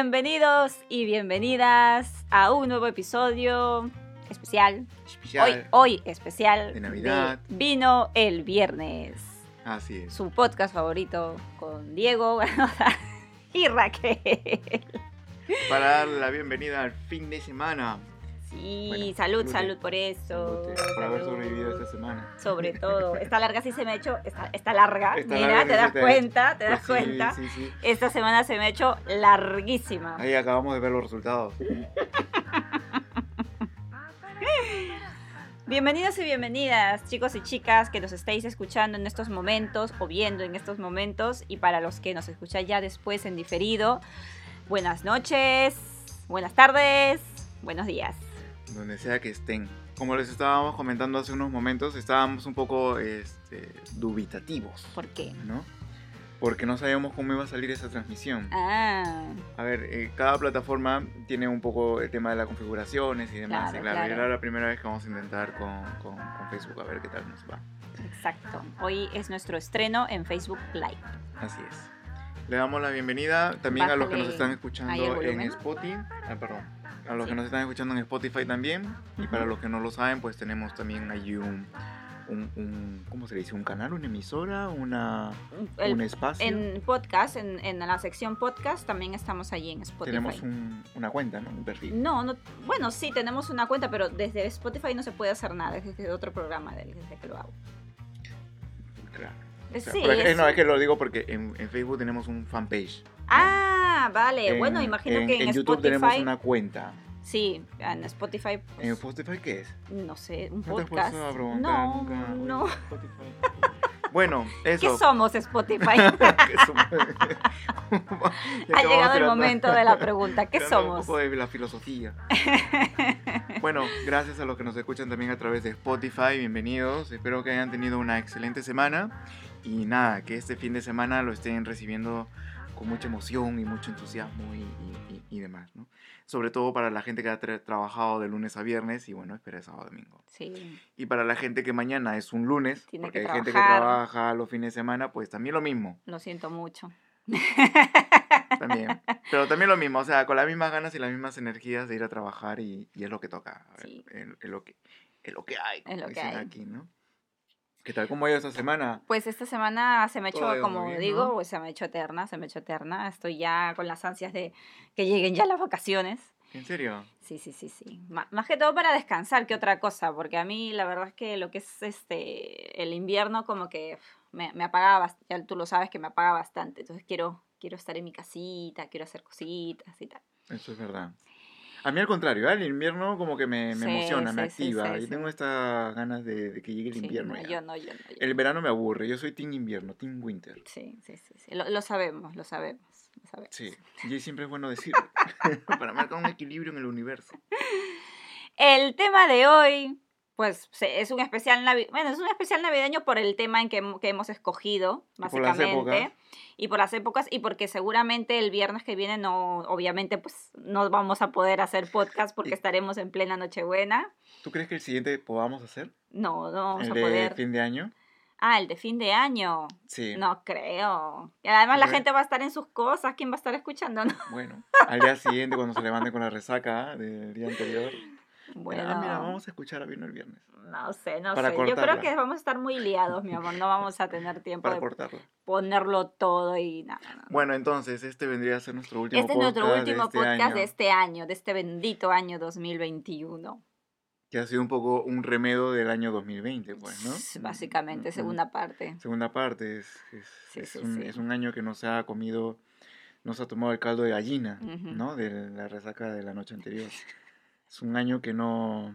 Bienvenidos y bienvenidas a un nuevo episodio especial. Especial. Hoy, hoy especial. De Navidad. Vino el viernes. Así es. Su podcast favorito con Diego y Raquel. Para darle la bienvenida al fin de semana. Sí, Bueno, salud, salud por eso. Salute, Por haber salud. sobrevivido esta semana. Sobre todo. Esta larga sí se me ha hecho. Está, está larga. Mira, larga, te das te- cuenta, te das Pues sí, cuenta. Sí, sí. Esta semana se me ha hecho larguísima. Ahí acabamos de ver los resultados. Bienvenidos y bienvenidas, chicos y chicas que nos estáis escuchando en estos momentos o viendo en estos momentos. Y para los que nos escuchan ya después en diferido, buenas noches, buenas tardes, buenos días. Donde sea que estén. Como les estábamos comentando hace unos momentos, estábamos un poco este, dubitativos, ¿Por qué? ¿no? Porque no sabíamos cómo iba a salir esa transmisión. Ah, A ver, eh, cada plataforma tiene un poco el tema de las configuraciones y demás. Claro, y claro, claro. era la primera vez que vamos a intentar con, con- con Facebook a ver qué tal nos va. exacto. Hoy es nuestro estreno en Facebook Live. Así es. Le damos la bienvenida también a los que nos Bájale están escuchando en. Spotify. Ah, perdón. A los que nos están escuchando en Spotify también. Y para los que no lo saben, pues tenemos también allí un, un, un- ¿cómo se dice? ¿Un canal? ¿Una emisora? Una, El- ¿Un espacio? en podcast, en, en la sección podcast, también estamos allí en Spotify. Tenemos un- una cuenta, ¿no? Un perfil. No, no, bueno, sí, tenemos una cuenta, pero desde Spotify no se puede hacer nada, es desde otro programa desde que lo hago. Claro. O sea, sí, es no, es que lo digo porque en, en Facebook tenemos un fanpage. Ah, vale. En- bueno, imagino en- que en, en YouTube Spotify. tenemos una cuenta. Sí, en Spotify. ¿En pues, Spotify qué es? no sé, un ¿No te has podcast. a No, nunca? No. Bueno, eso. ¿Qué somos Spotify? somos- ha llegado el momento de la pregunta. ¿Qué somos? Un poco de la filosofía. Bueno, gracias a los que nos escuchan también a través de Spotify, bienvenidos. Espero que hayan tenido una excelente semana y nada, que este fin de semana lo estén recibiendo con mucha emoción y mucho entusiasmo y, y- y- y demás, ¿no? Sobre todo para la gente que ha tra- trabajado de lunes a viernes y bueno, espera sábado domingo. Sí, Y para la gente que mañana es un lunes, Tiene porque que hay gente que trabajar. trabaja los fines de semana, pues también lo mismo. lo siento mucho. También. Pero también lo mismo, o sea, con las mismas ganas y las mismas energías de ir a trabajar y, y es lo que toca. Sí. Es, es lo que, es lo que hay, como lo que hay. aquí, ¿no? ¿Qué tal? ¿Cómo ha ido esta semana? Pues esta semana se me ha hecho, como bien, digo, ¿no? pues se me ha hecho eterna, se me ha hecho eterna. Estoy ya con las ansias de que lleguen ya las vacaciones. ¿En serio? Sí, sí, sí, sí. Ma- más que todo para descansar que otra cosa, porque a mí la verdad es que lo que es este el invierno como que me, me apaga, ya tú lo sabes que me apaga bastante, entonces quiero, quiero estar en mi casita, quiero hacer cositas y tal. Eso es verdad. A mí al contrario, ¿eh? el invierno como que me, me Sí, emociona, me sí, activa. sí, y sí. tengo estas ganas de, de que llegue el invierno. no, ya. yo no, yo no. yo El verano me aburre, yo soy team invierno, team winter. Sí, sí, sí, sí. Lo, lo sabemos, lo sabemos, lo sabemos. Sí, y siempre es bueno decirlo, para marcar un equilibrio en el universo. El tema de hoy, pues es un especial navi- bueno, es un especial navideño por el tema en que, hem- que hemos escogido, Y por las básicamente. Y por las épocas, y porque seguramente el viernes que viene no, obviamente, pues no vamos a poder hacer podcast porque estaremos en plena Nochebuena. ¿Tú crees que el siguiente podamos hacer? No, no vamos ¿El a de poder. fin de año? Ah, el de fin de año. Sí. No creo. Y además la gente va a estar en sus cosas. ¿Quién va a estar escuchando? No. Bueno, al día siguiente cuando se levanten con la resaca del día anterior. Bueno, Ah, mira, vamos a escuchar a Vino el viernes. no sé, no Para sé. Yo creo cortarla. que vamos a estar muy liados, mi amor. No vamos a tener tiempo Para de cortarlo. ponerlo todo y nada. nada. Bueno, entonces, este vendría a ser nuestro último Este es podcast. nuestro último de este podcast año, de este año, de este bendito año 2021. Que ha sido un poco un remedo del año 2020, pues, ¿no? Básicamente, segunda parte. Segunda parte. Es, es, Sí, es sí, un, sí. es un año que nos ha comido, nos ha tomado el caldo de gallina, Ujú. ¿no? De la resaca de la noche anterior. Es un año que no.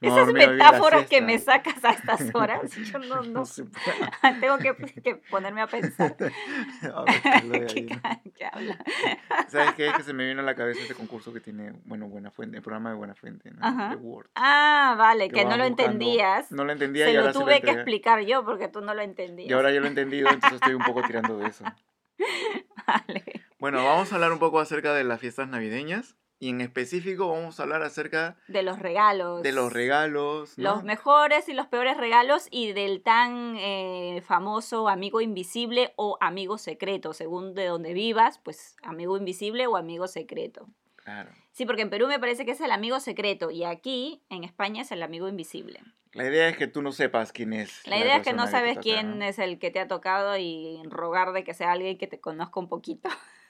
Esas metáforas que me sacas a estas horas, yo no, no tengo que, que ponerme a pensar. A ver, ¿Qué, habla? ¿Sabes qué? Es que se me vino a la cabeza este concurso que tiene, bueno, Buena Fuente, el programa de Buena Fuente, ¿no? Ajá. De Word. Ah, vale, Que que no lo buscando- entendías. No lo entendía Se y lo ahora tuve que explicar yo porque tú no lo entendías. Y ahora yo lo he entendido, entonces estoy un poco tirando de eso. Vale. Bueno, vamos a hablar un poco acerca de las fiestas navideñas y en específico vamos a hablar acerca De los regalos. de los regalos. ¿no? Los mejores y los peores regalos y del tan eh, famoso amigo invisible o amigo secreto, según de donde vivas, pues amigo invisible o amigo secreto. Claro. Sí, porque en Perú me parece que es el amigo secreto y aquí en España es el amigo invisible. La idea es que tú no sepas quién es. La idea es que no sabes toca, quién ¿no? es el que te ha tocado y rogar de que sea alguien que te conozca un poquito.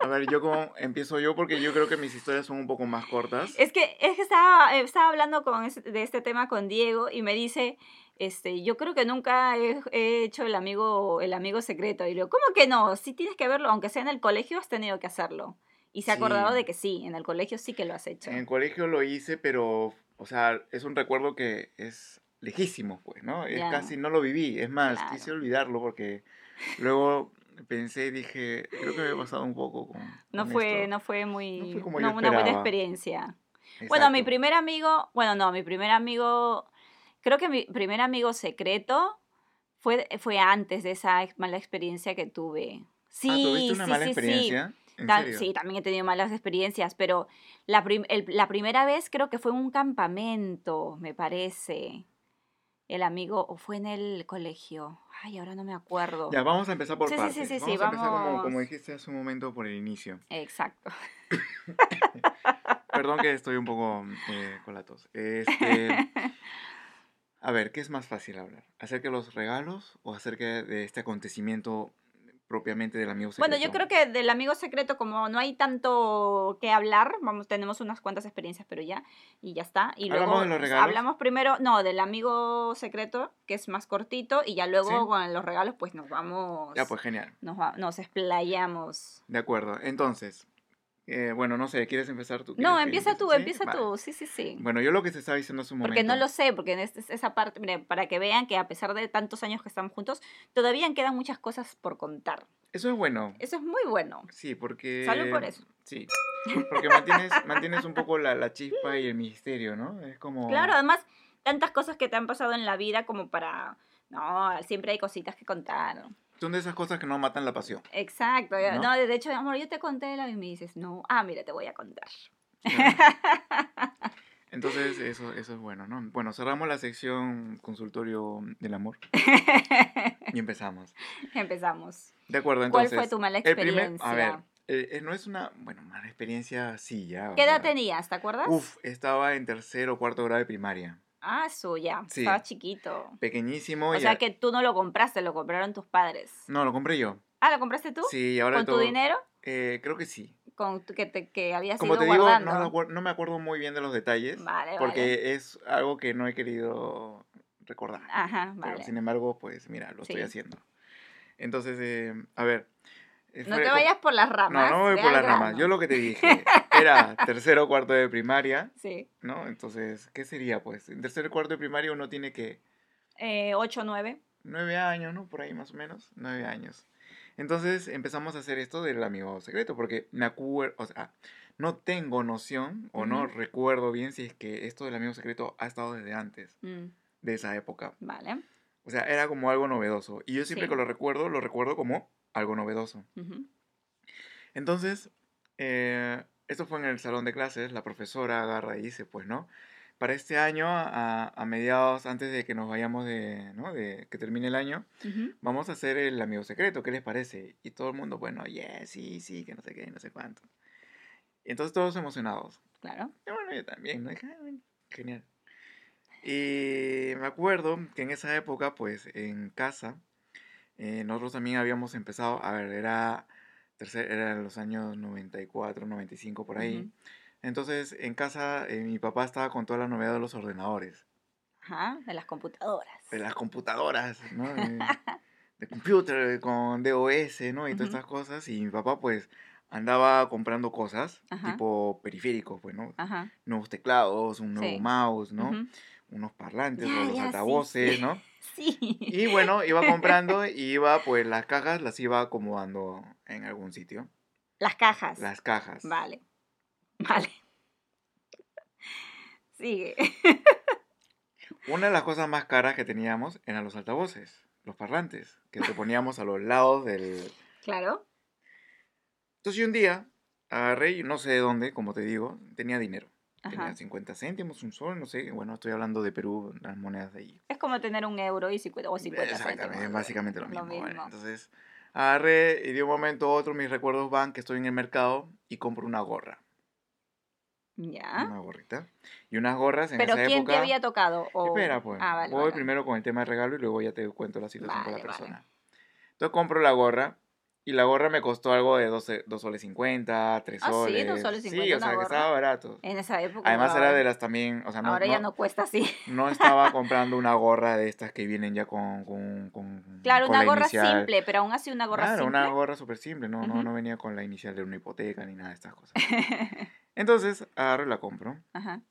A ver, yo como empiezo yo porque yo creo que mis historias son un poco más cortas. Es que, es que estaba, eh, estaba hablando con de este tema con Diego y me dice, este, yo creo que nunca he, he hecho el amigo, el amigo secreto. Y le digo, ¿cómo que no? Sí tienes que verlo, aunque sea en el colegio, has tenido que hacerlo. Y se ha acordado Sí. de que sí, en el colegio sí que lo has hecho. En el colegio lo hice, pero, o sea, es un recuerdo que es lejísimo, pues, ¿no? Es Ya. casi no lo viví. Es más, Claro. quise olvidarlo porque luego pensé y dije, creo que me he pasado un poco con. No con fue, esto. no fue muy, No fue como no, yo una buena experiencia. Bueno, mi primer amigo, bueno, no, mi primer amigo, creo que mi primer amigo secreto fue, fue antes de esa mala experiencia que tuve. Sí, Ah, ¿tuviste una sí, mala sí, sí. experiencia? ¿En Ta- serio? Sí, también he tenido malas experiencias, pero la, prim- el- la primera vez creo que fue en un campamento, me parece. El amigo, o fue en el colegio. Ay, ahora no me acuerdo. Ya, vamos a empezar por Sí, sí, partes. sí, sí, vamos sí, a empezar como, vamos. como dijiste hace un momento por el inicio. Exacto. Perdón que estoy un poco eh, con la tos. Este, a ver, ¿qué es más fácil hablar? ¿Acerca de los regalos o acerca de este acontecimiento propiamente del amigo secreto? Bueno, yo creo que del amigo secreto, como no hay tanto que hablar, vamos, tenemos unas cuantas experiencias, pero ya, y ya está. Y ¿Hablamos luego de los regalos? hablamos primero, no, del amigo secreto, que es más cortito, y ya luego Sí. con los regalos, pues nos vamos, Ya, pues genial. nos, va- nos explayamos. De acuerdo. Entonces, eh, bueno, no sé, ¿quieres empezar tú? No, ¿Quieres que empieza tú, ¿Sí? empieza Vale. tú, sí, sí, sí. Bueno, yo lo que se estaba diciendo hace un momento. Porque no lo sé, porque en este- esa parte, mire, para que vean que a pesar de tantos años que estamos juntos, todavía quedan muchas cosas por contar. Eso es bueno. Eso es muy bueno. Sí, porque... Salud por eso. Sí, porque mantienes, mantienes un poco la, la chispa y el misterio, ¿no? Es como... Claro, además, tantas cosas que te han pasado en la vida como para... No, siempre hay cositas que contar. Son de esas cosas que no matan la pasión. Exacto. ¿No? No, de hecho, amor, yo te conté la y me dices, no, ah, mira, te voy a contar. Entonces, eso, eso es bueno, ¿no? Bueno, cerramos la sección consultorio del amor y empezamos. Empezamos. De acuerdo, ¿Cuál entonces. fue tu mala primer- experiencia? a ver, eh, eh, no es una, bueno, mala experiencia, sí, ya. ¿Qué edad tenías, te acuerdas? Uf, estaba en tercero o cuarto grado de primaria. Ah, suya, Sí. estaba chiquito. Pequeñísimo. O sea que tú no lo compraste, lo compraron tus padres. No, lo compré yo. Ah, ¿lo compraste tú? Sí, ahora ¿Con tu dinero? eh, creo que sí. Con que, te, que habías Como ido te digo, guardando. no, me acuerdo muy bien de los detalles. Vale, porque vale. es algo que no he querido recordar. Ajá, Pero vale. sin embargo, pues mira, lo estoy haciendo. Entonces, eh, a ver. eh, No te vayas por las ramas. No, no voy por las ramas. Yo lo que te dije era tercero o cuarto de primaria, Sí. ¿no? Entonces, ¿qué sería? Pues en tercero o cuarto de primaria uno tiene que Eh, 8 o 9. nueve años, ¿no? Por ahí más o menos, nueve años. Entonces empezamos a hacer esto del amigo secreto, porque me acuerdo, o sea, no tengo noción o no recuerdo bien si es que esto del amigo secreto ha estado desde antes Mm, de esa época. vale. O sea, era como algo novedoso. Y yo siempre Sí. que lo recuerdo, lo recuerdo como algo novedoso. Entonces, eh, esto fue en el salón de clases, la profesora agarra y dice, pues, ¿no? Para este año, a, a mediados, antes de que nos vayamos de, ¿no? De que termine el año, Ujú. vamos a hacer el amigo secreto, ¿qué les parece? Y todo el mundo, bueno, yeah, sí, sí, que no sé qué, no sé cuánto. Y entonces todos emocionados. Claro. Y bueno, yo también, ¿no? "Ah, genial. Y me acuerdo que en esa época, pues, en casa, eh, nosotros también habíamos empezado, a ver, era, tercer, era los años 94, 95, por ahí. Ujú. Entonces, en casa, eh, mi papá estaba con toda la novedad de los ordenadores, Ajá, de las computadoras. de las computadoras, ¿no? De, de computer, con DOS, ¿no? Y todas Ujú. estas cosas. Y mi papá, pues, andaba comprando cosas, Ajá. tipo periféricos, pues, ¿no? Ajá. Nuevos teclados, un nuevo Sí. mouse, ¿no? Ujú. Unos parlantes Ya, los ya, altavoces, sí. ¿no? Sí. Y bueno, iba comprando y iba, pues, las cajas las iba acomodando en algún sitio. Las cajas. Las cajas. Vale. Vale. Sigue. Una de las cosas más caras que teníamos eran los altavoces, los parlantes, que te poníamos a los lados del... Claro. Entonces yo un día agarré no sé de dónde, como te digo, tenía dinero. Ajá. Tenía 50 céntimos, un sol, no sé. Bueno, estoy hablando de Perú, las monedas de ahí. Es como tener un euro y 50, o 50 Exactamente, céntimos. básicamente lo Lo mismo. bueno, mismo. entonces, agarré y de un momento a otro mis recuerdos van que estoy en el mercado y compro una gorra. Ya. Una gorrita. Y unas gorras en Pero esa ¿quién época... te había tocado? O- Espera, pues. Ah, vale, Voy vale. primero con el tema de regalo y luego ya te cuento la situación con Vale, la persona. Entonces compro la gorra y la gorra me costó algo de 2 soles 50, 3 Ah, sí, soles. dos soles Sí, 50 o sea, que estaba barato. En esa época. Además no, era de las también, o sea, no, Ahora ya no, no cuesta así. no estaba comprando una gorra de estas que vienen ya con... con, con Claro, con una la gorra inicial. simple, pero aún así una gorra Claro, simple. una gorra súper simple, no, no, no venía con la inicial de una hipoteca ni nada de estas cosas. Entonces, agarro y la compro. Ajá.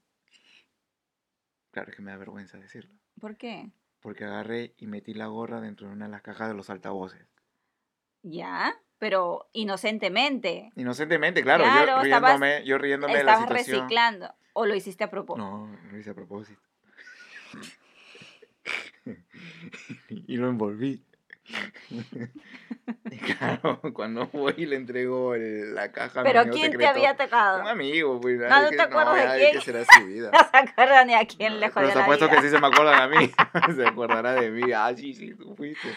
Claro, es que me da vergüenza decirlo. ¿Por qué? Porque agarré y metí la gorra dentro de una de las cajas de los altavoces. Ya, pero inocentemente. Inocentemente, claro, Claro, yo estabas- riéndome, yo riéndome de la Estabas situación. reciclando. ¿O lo hiciste a propósito? No, lo hice a propósito. y lo envolví. y claro, cuando voy y le entrego el- la caja ¿Pero quién te había tocado? Un amigo, pues. No, no te acuerdas de ay, quién. que será su vida. No se acuerdan ni a quién le Pero jodió te la apuesto que sí se me acuerdan a mí. se acordará de mí. Ah, sí, sí, tú fuiste.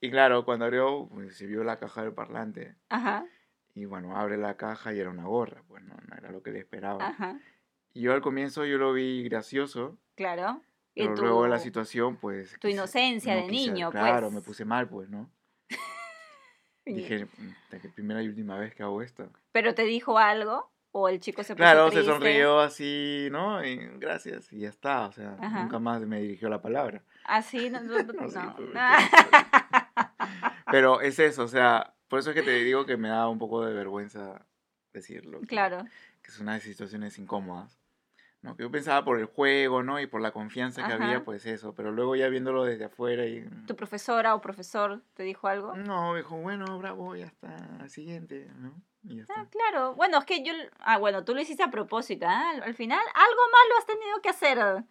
Y claro, cuando abrió, pues, se vio la caja del parlante. Ajá, Y bueno, abre la caja y era una gorra. Pues no, no era lo que le esperaba. ajá, Y yo al comienzo yo lo vi gracioso. claro. Pero luego la situación, pues... tu quise- inocencia de niño, Claro, pues. me puse mal, pues, ¿no? Dije, "Puta, que primera y última vez que hago esto. ¿Pero te dijo algo? ¿O el chico se puso Claro, se triste? sonrió así, ¿no? Y gracias, y ya está. O sea, Ajá. nunca más me dirigió la palabra. Así, no, no, no, No, sí, no. Pero- es eso, o sea, por eso es que te digo que me da un poco de vergüenza decirlo. que- Claro, Que son unas situaciones incómodas. ¿no? Que yo pensaba por el juego, ¿no? Y por la confianza que Ajá. había, pues eso. Pero luego ya viéndolo desde afuera y... ¿tu profesora o profesor te dijo algo? No, dijo, bueno, bravo, ya está, al siguiente, ¿no? Y ya Ah, está. claro. Bueno, es que yo... Ah, bueno, tú lo hiciste a propósito. Al- Al final, algo malo has tenido que hacer.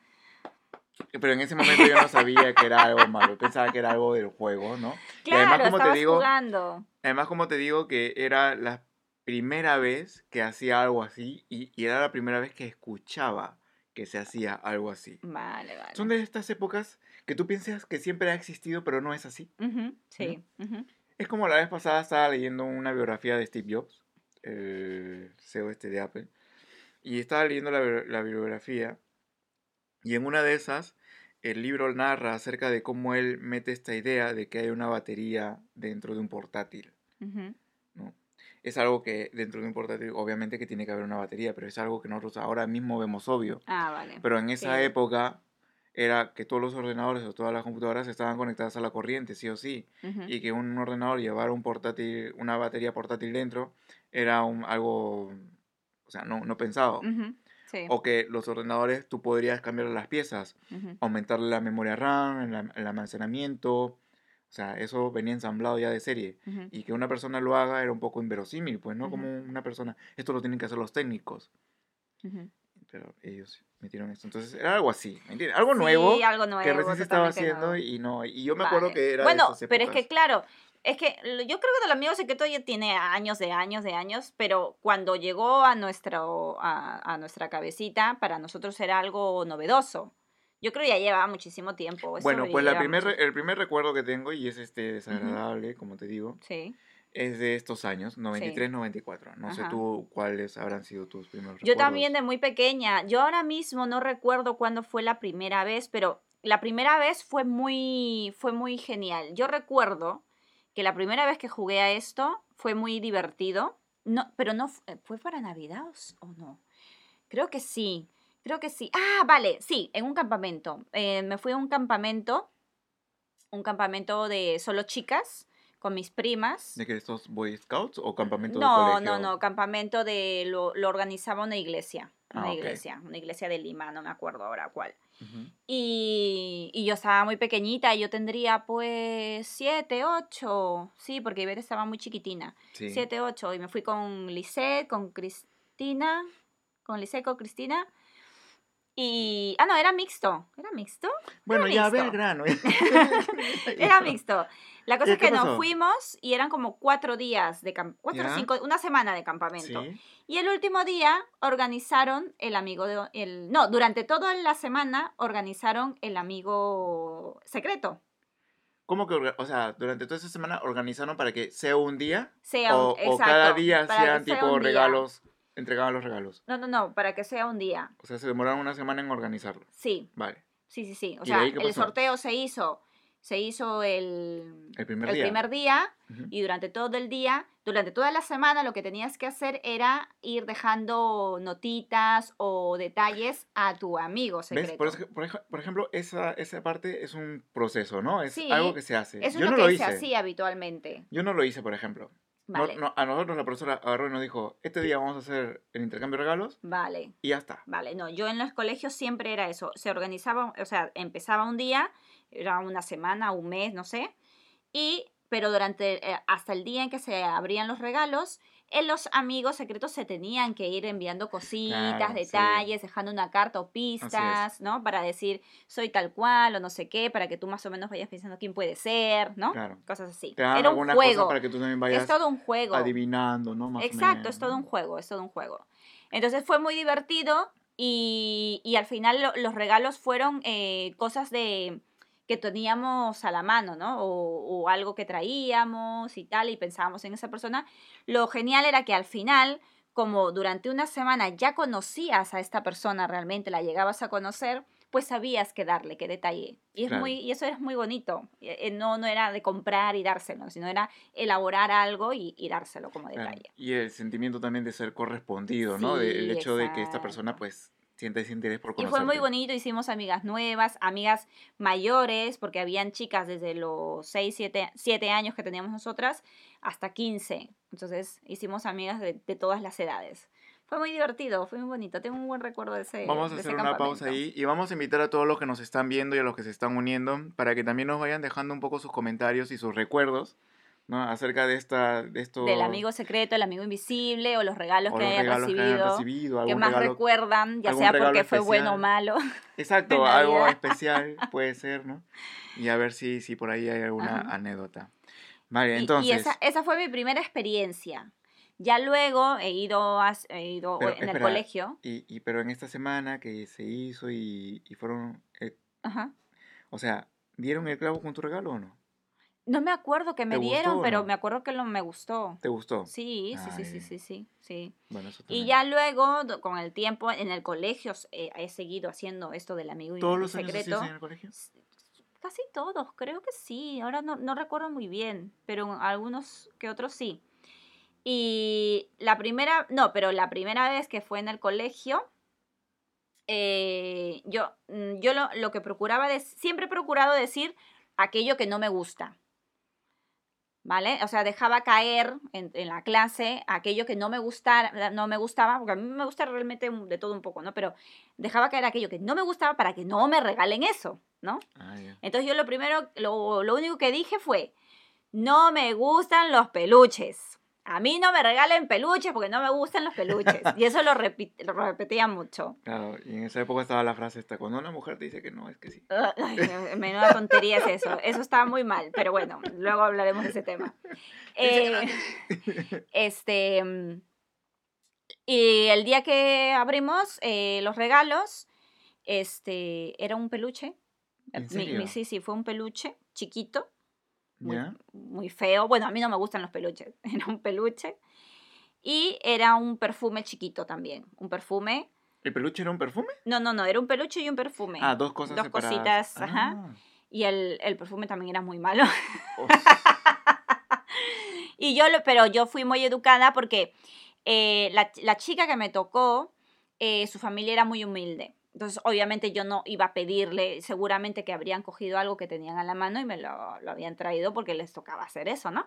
Pero en ese momento yo no sabía que era algo malo, pensaba que era algo del juego, ¿no? Y Claro, además, como te digo, jugando. Además, como te digo, que era la primera vez que hacía algo así y, y era la primera vez que escuchaba que se hacía algo así. Vale, vale. Son de estas épocas que tú piensas que siempre ha existido, pero no es así. Ujú, sí. ujú. Es como la vez pasada estaba leyendo una biografía de Steve Jobs, el CEO este de Apple, y estaba leyendo la, la bibliografía y en una de esas el libro narra acerca de cómo él mete esta idea de que hay una batería dentro de un portátil. Ujú. ¿no? Es algo que dentro de un portátil obviamente que tiene que haber una batería, pero es algo que nosotros ahora mismo vemos obvio. Ah, vale. Pero en esa Sí. época era que todos los ordenadores o todas las computadoras estaban conectadas a la corriente, sí o sí, Ujú. y que un ordenador llevara un portátil, una batería portátil dentro era un, algo, o sea, no, no pensado. Ujú, Sí. O que los ordenadores tú podrías cambiar las piezas, ujú. aumentarle la memoria RAM, el, el almacenamiento, o sea, eso venía ensamblado ya de serie Ujú. y que una persona lo haga era un poco inverosímil, pues, ¿no? Ujú. Como una persona, esto lo tienen que hacer los técnicos, pero ellos metieron esto. Entonces, era algo así, ¿me entiendes? Algo nuevo Sí, algo nuevo. que recién se estaba haciendo nuevo. y no, y yo me acuerdo Vale. que era de Bueno, estas pero es que claro, es que yo creo que el amigo secreto ya tiene años de años de años, pero cuando llegó a, nuestro, a, a nuestra cabecita, para nosotros era algo novedoso. Yo creo que ya llevaba muchísimo tiempo. eso Bueno, pues la primer, el primer recuerdo que tengo, y es este desagradable, como te digo, Sí. es de estos años, 93, 94. No sé Ajá. tú cuáles habrán sido tus primeros Yo recuerdos. también de muy pequeña. Yo ahora mismo no recuerdo cuándo fue la primera vez, pero la primera vez fue muy, fue muy genial. Yo recuerdo que la primera vez que jugué a esto fue muy divertido. No, pero no fu- fue para Navidad o no. Creo que sí. Creo que sí. Ah, vale, sí, en un campamento. Eh, me fui a un campamento, un campamento de solo chicas con mis primas. ¿De que estos Boy Scouts o campamento de No, colegio? no, no, campamento de lo, lo organizaba una iglesia, una Ah, iglesia, una iglesia de Lima, no me acuerdo ahora cuál. Y, y yo estaba muy pequeñita, yo tendría pues siete, ocho, sí, porque Ivette estaba muy chiquitina, Sí. siete, ocho, y me fui con Lisette, con Cristina, con Lisette, con Cristina, Y, ah, no, era mixto. ¿Era mixto? Bueno, ya ve el grano. Era mixto. La cosa ¿Qué- es que nos fuimos y eran como cuatro días de cuatro o cinco, una semana de campamento. Sí. Y el último día organizaron el amigo de el no, durante toda la semana organizaron el amigo secreto. ¿Cómo que, o sea, durante toda esa semana organizaron para que sea un día? Sea un- O, o cada día sean sea tipo regalos, entregaban los regalos. No, no, no, para que sea un día. O sea, se demoraron una semana en organizarlo. Sí, Vale. sí, sí, sí. O ¿Y de sea, el sorteo se hizo se hizo el, El primer el día. primer día y durante todo el día, durante toda la semana lo que tenías que hacer era ir dejando notitas o detalles a tu amigo. Por, eso- por ejemplo, esa, esa parte es un proceso, ¿no? Es Sí, algo que se hace. Eso Yo es no lo lo que hice. se hacía habitualmente. Yo no lo hice, por ejemplo. No- Vale, no, a nosotros la profesora agarró y nos dijo, este día vamos a hacer el intercambio de regalos vale. y ya está. Vale, no, yo en los colegios siempre era eso. Se organizaba, o sea, empezaba un día, era una semana, un mes, no sé, y, pero durante, eh, hasta el día en que se abrían los regalos, en los amigos secretos se tenían que ir enviando cositas, Claro, sí. detalles, dejando una carta o pistas, ¿no? Para decir, soy tal cual o no sé qué, para que tú más o menos vayas pensando quién puede ser, ¿no? Claro. Cosas así. Te Era un juego. cosas para que tú también vayas Es todo un juego. adivinando, ¿no? Más o Exacto, es todo un juego, es todo un juego. Entonces fue muy divertido y, y al final lo- los regalos fueron eh, cosas de que teníamos a la mano, ¿no? O, o algo que traíamos y tal, y pensábamos en esa persona. Lo genial era que al final, como durante una semana ya conocías a esta persona realmente, la llegabas a conocer, pues sabías qué darle, qué detalle. Y, es Claro. muy, y eso es muy bonito. Eh, eh, No, no era de comprar y dárselo, sino era elaborar algo y, y dárselo como Claro, detalle. Y el sentimiento también de ser correspondido, ¿no? De- el hecho de que esta persona, pues, siente ese interés por Y fue muy bonito, hicimos amigas nuevas, amigas mayores, porque habían chicas desde los 6, 7, 7 años que teníamos nosotras hasta 15. Entonces hicimos amigas de, de todas las edades. Fue muy divertido, fue muy bonito. Tengo un buen recuerdo de ese Vamos a hacer una pausa ahí y vamos a invitar a todos los que nos están viendo y a los que se están uniendo para que también nos vayan dejando un poco sus comentarios y sus recuerdos, ¿no? Acerca de esta, de esto. Del amigo secreto, el amigo invisible o los regalos o que los hayan regalos que recibido. hayan recibido, que más regalo- recuerdan, ya sea porque fue bueno o malo. Exacto, algo especial puede ser, ¿no? Y a ver si, si por ahí hay alguna Ajá. anécdota. Vale, Y- Y, entonces. esa, esa fue mi primera experiencia. Ya luego he ido, a- he ido Pero, en el colegio. Y, y pero en esta semana que se hizo y, y fueron. eh, Ajá. o sea, ¿dieron el clavo con tu regalo o no? No me acuerdo que me ¿Te gustó dieron, pero no? me acuerdo que lo, me gustó. ¿Te gustó? Sí, sí, sí, sí, sí, sí, sí. Bueno, eso Y ya luego, con el tiempo, en el colegio eh, he seguido haciendo esto del amigo y ¿Todos los años secreto. hacías en el colegio? Casi todos, creo que sí. Ahora no, no recuerdo muy bien, pero algunos que otros sí. Y la primera, no, pero la primera vez que fue en el colegio, eh, yo, mm, yo lo, lo que procuraba, de, siempre he procurado decir aquello que no me gusta. ¿Vale? O sea, dejaba caer en, en la clase aquello que no me, gustara, no me gustaba, porque a mí me gusta realmente de todo un poco, ¿no? Pero dejaba caer aquello que no me gustaba para que no me regalen eso, ¿no? Ah. Entonces yo lo primero, lo, lo único que dije fue, no me gustan los peluches. A mí no me regalen peluches porque no me gustan los peluches. Y eso lo, lo repetía mucho. Claro, y en esa época estaba la frase esta, cuando una mujer te dice que no, es que sí. Ay, menuda tontería es eso. Eso estaba muy mal, pero bueno, luego hablaremos de ese tema. Eh, este, y el día que abrimos eh, los regalos, este, era un peluche. ¿En Mi- serio? mi- sí, sí, fue un peluche chiquito, muy, ¿Ya? muy feo. Bueno, a mí no me gustan los peluches. Era un peluche. Y era un perfume chiquito también. Un perfume. ¿El peluche era un perfume? No, no, no, era un peluche y un perfume. Ah, dos cosas Dos separadas. cositas, ajá. Ah, Y el, el perfume también era muy malo. oh, Y yo, lo, pero yo fui muy educada porque eh, la, la chica que me tocó, eh, su familia era muy humilde. Entonces, obviamente yo no iba a pedirle, seguramente que habrían cogido algo que tenían a la mano y me lo, lo habían traído porque les tocaba hacer eso, ¿no?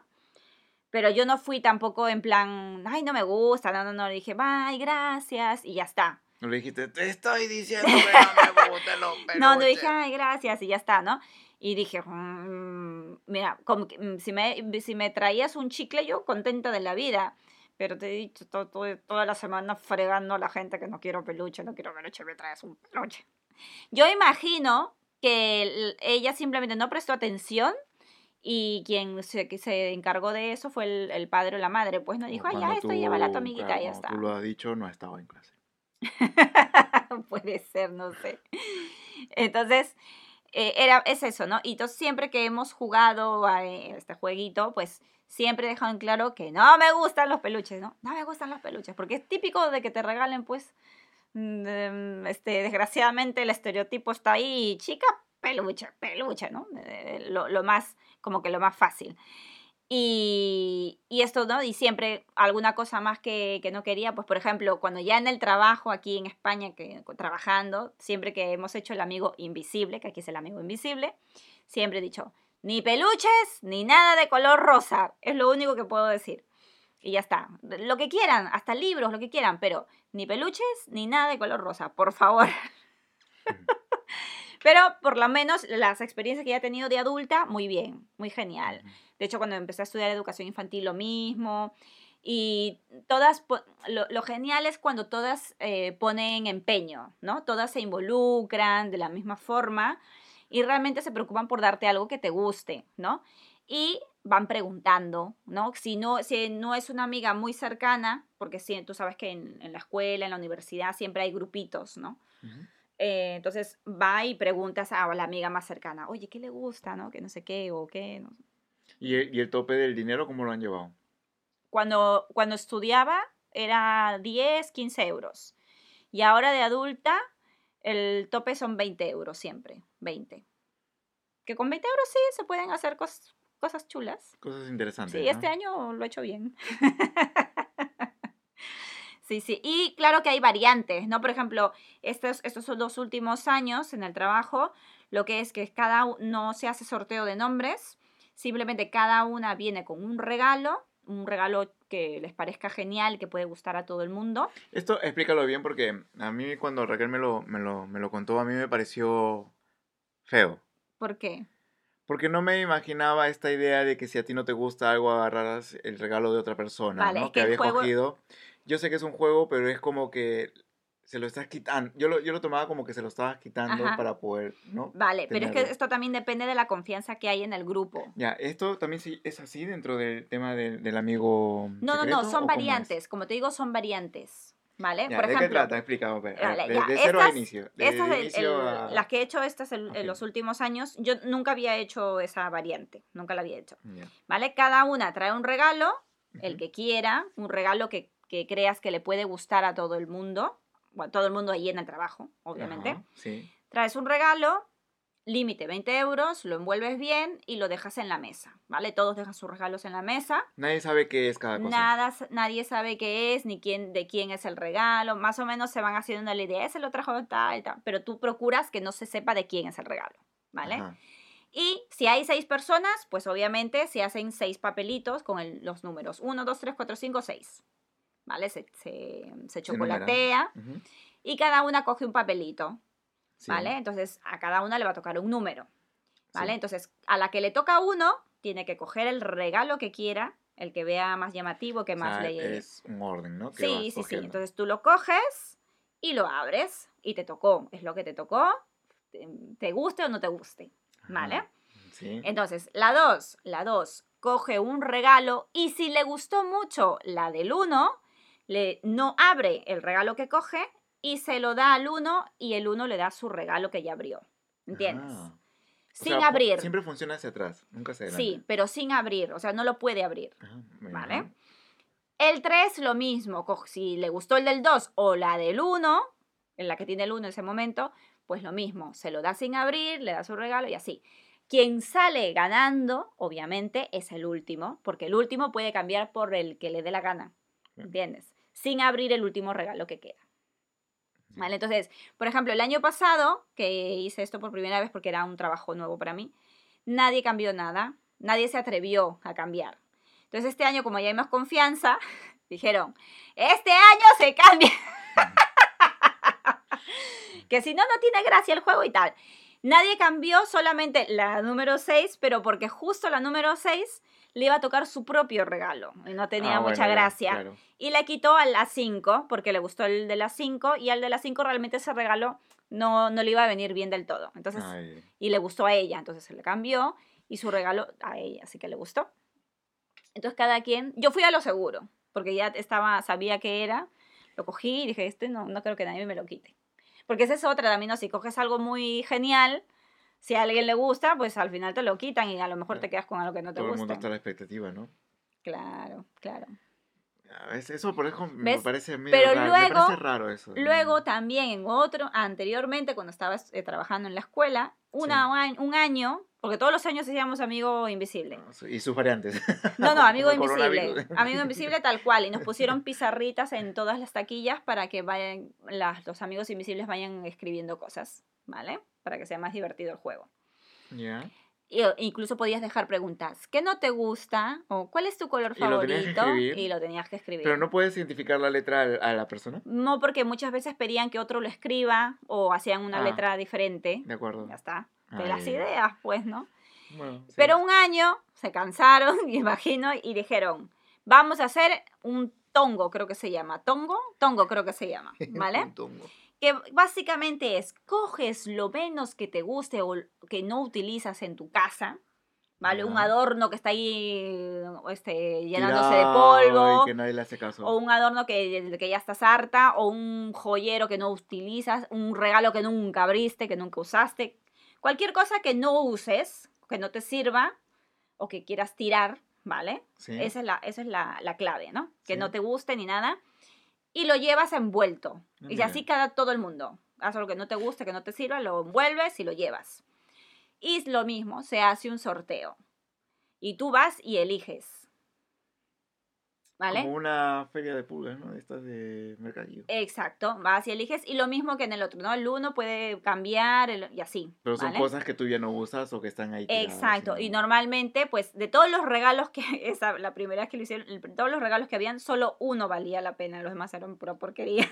Pero yo no fui tampoco en plan, ay, no me gusta, no, no, no, le dije, bye, gracias, y ya está. no le dijiste, te estoy diciendo que no me gustan los peluches. No, no dije, ay, gracias, y ya está, ¿no? Y dije, "Mm, mira, como que, mm, si, me, si me traías un chicle, yo contenta de la vida. Pero te he dicho to- to- toda la semana fregando a la gente que no quiero peluche, no quiero peluche, me traes un peluche. Yo imagino que el- ella simplemente no prestó atención y quien se, que se encargó de eso fue el, el padre o la madre. Pues no dijo, ay, ya, esto llévala a tu amiguita claro, y ya está. Tú lo has dicho, no estaba en clase. Puede ser, no sé. Entonces, eh, era, es eso, ¿no? Y entonces siempre que hemos jugado a eh, este jueguito, pues siempre he dejado en claro que no me gustan los peluches, ¿no? No me gustan los peluches, porque es típico de que te regalen, pues, mm, em, este, desgraciadamente el estereotipo está ahí, chica, peluche, peluche, ¿no? Eh, lo, lo más, como que lo más fácil. Y, y esto, ¿no? Y siempre alguna cosa más que, que no quería, pues por ejemplo, cuando ya en el trabajo aquí en España, que trabajando, siempre que hemos hecho el amigo invisible, que aquí es el amigo invisible, siempre he dicho, ni peluches, ni nada de color rosa, es lo único que puedo decir. Y ya está, lo que quieran, hasta libros, lo que quieran, pero ni peluches, ni nada de color rosa, por favor. Pero por lo menos las experiencias que ya he tenido de adulta, muy bien, muy genial. De hecho, cuando empecé a estudiar educación infantil, lo mismo. Y todas, lo, lo genial es cuando todas eh, ponen empeño, ¿no? Todas se involucran de la misma forma y realmente se preocupan por darte algo que te guste, ¿no? Y van preguntando, ¿no? Si no, si no es una amiga muy cercana, porque sí, tú sabes que en, en la escuela, en la universidad, siempre hay grupitos, ¿no? Ujú. Eh, entonces va y preguntas a la amiga más cercana, oye, ¿qué le gusta, no? Que no sé qué, o qué, no sé. ¿Y el, y el tope del dinero cómo lo han llevado? Cuando, cuando estudiaba era 10, 15 euros. Y ahora de adulta el tope son 20 euros siempre, 20. Que con 20 euros sí se pueden hacer cos- cosas chulas. Cosas interesantes. Sí, ¿no? este año lo he hecho bien. Sí, sí. Y claro que hay variantes, ¿no? Por ejemplo, estos, estos son los últimos años en el trabajo, lo que es que cada no se hace sorteo de nombres, simplemente cada una viene con un regalo, un regalo que les parezca genial, que puede gustar a todo el mundo. Esto explícalo bien porque a mí cuando Raquel me lo, me lo, me lo contó, a mí me pareció feo. ¿Por qué? Porque no me imaginaba esta idea de que si a ti no te gusta algo, agarraras el regalo de otra persona, Vale, ¿no? es que que juego- cogido. Yo sé que es un juego, pero es como que se lo estás quitando. Yo lo, yo lo tomaba como que se lo estabas quitando Ajá. para poder, ¿no? Vale, pero es que Tenerlo. esto también depende de la confianza que hay en el grupo. Ya, ¿esto también sí es así dentro del tema del, del amigo No, no, secreto, no, o son variantes. Como te digo, son variantes. ¿Vale? Ya, Por ¿De qué ejemplo, trata? Explica, a ver, Vale, de, de cero estas- inicio. De, Estas de el- inicio el- a- las que he hecho estas el- Ok. en los últimos años, yo nunca había hecho esa variante, nunca la había hecho. ¿vale? Cada una trae un regalo, el que quiera, un regalo que, que creas que le puede gustar a todo el mundo, bueno, todo el mundo ahí en el trabajo, obviamente. Ajá, sí. Traes un regalo, límite 20 euros, lo envuelves bien y lo dejas en la mesa, ¿vale? Todos dejan sus regalos en la mesa, Nadie sabe qué es cada cosa. Nada, nadie sabe qué es, ni quién, de quién es el regalo. Más o menos se van haciendo la idea, ese lo trajo tal y tal. Pero tú procuras que no se sepa de quién es el regalo, ¿vale? Ajá. Y si hay seis personas, pues obviamente se hacen seis papelitos con el- los números. 1, 2, 3, 4, 5, 6. ¿Vale? Se, se, se Se chocolatea y cada una coge un papelito, Sí. ¿vale? Entonces a cada una le va a tocar un número, ¿vale? Sí. Entonces a la que le toca uno, tiene que coger el regalo que quiera, el que vea más llamativo, que O más sea, le llegue. es un orden, ¿no? Que Sí, sí, sí. Entonces tú lo coges y lo abres y te tocó. Es lo que te tocó, te, te guste o no te guste. ¿Vale? Ajá. Sí. Entonces, la 2, la 2 coge un regalo y si le gustó mucho la del 1, le, no abre el regalo que coge y se lo da al 1 y el 1 le da su regalo que ya abrió. ¿Entiendes? Ah. O Sin sea, abrir. Siempre funciona hacia atrás, nunca hacia adelante. Sí, pero sin abrir. O sea, no lo puede abrir. Muy ¿Vale? El 3, lo mismo. Si le gustó el del 2 o la del 1, en la que tiene el 1 en ese momento, pues lo mismo. Se lo da sin abrir, le da su regalo y así. Quien sale ganando, obviamente, es el último, porque el último puede cambiar por el que le dé la gana. ¿Entiendes? Sin abrir el último regalo que queda. ¿Vale? Entonces, por ejemplo, el año pasado, que hice esto por primera vez porque era un trabajo nuevo para mí, nadie cambió nada, nadie se atrevió a cambiar. Entonces, este año, como ya hay más confianza, dijeron, este año se cambia. que si no, no tiene gracia el juego y tal. Nadie cambió solamente la número 6, pero porque justo la número 6 le iba a tocar su propio regalo y no tenía Ah, mucha bueno, gracia. claro. Y le quitó a las 5 porque le gustó el de las 5 y al de las 5 realmente ese regalo no, no le iba a venir bien del todo. Entonces, Ay, y le gustó a ella, entonces se le cambió y su regalo a ella, así que le gustó. Entonces cada quien, yo fui a lo seguro, porque ya estaba, sabía que era, lo cogí y dije, este no, no creo que nadie me lo quite. Porque esa es otra también, ¿no? si coges algo muy genial, si a alguien le gusta, pues al final te lo quitan y a lo mejor te quedas con algo que no te todo el mundo gusta. está a la expectativa, ¿no? Claro, claro. Eso por eso me ¿Ves? parece medio Pero raro. me luego- parece raro eso. ¿no? Luego también en otro, anteriormente cuando estaba eh, trabajando en la escuela, una, un un año, porque todos los años hacíamos amigo invisible. Y sus variantes. No, no, amigo invisible. Amigo invisible tal cual. Y nos pusieron pizarritas en todas las taquillas para que vayan, las, los amigos invisibles vayan escribiendo cosas, ¿vale? Para que sea más divertido el juego. Ya. Y, incluso podías dejar preguntas. ¿Qué no te gusta? O ¿cuál es tu color Y lo tenías que favorito? escribir. Y lo tenías que escribir. Pero no puedes identificar la letra a la persona. No, porque muchas veces pedían que otro lo escriba o hacían una Ah. letra diferente. De acuerdo. Ya está. Ah, De las ideas, pues, ¿no? Bueno, sí. Pero un año se cansaron, imagino, y dijeron, vamos a hacer un tongo, creo que se llama. ¿Tongo? Tongo creo que se llama, ¿vale? Un tongo. Que básicamente es, coges lo menos que te guste o que no utilizas en tu casa, ¿vale? Un adorno que está ahí este, llenándose de polvo. Y que nadie le hace caso. O un adorno que, que ya estás harta, o un joyero que no utilizas, un regalo que nunca abriste, que nunca usaste. Cualquier cosa que no uses, que no te sirva, o que quieras tirar, ¿vale? Sí. Esa es, la, esa es la, la clave, ¿no? Que Sí. no te guste ni nada. Y lo llevas envuelto. Ah, Y así cada todo el mundo. Haz lo que no te guste, que no te sirva, lo envuelves y lo llevas. Y es lo mismo, se hace un sorteo. Y tú vas y eliges. ¿Vale? Como una feria de pulgas, ¿no? Estas de mercadillo. Exacto, vas y eliges. Y lo mismo que en el otro, ¿no? El uno puede cambiar el- y así. Pero son ¿vale? cosas que tú ya no usas o que están ahí. tiradas, Exacto, y no- normalmente, pues, de todos los regalos que, esa, la primera vez que lo hicieron, todos los regalos que habían, solo uno valía la pena, los demás eran pura porquería.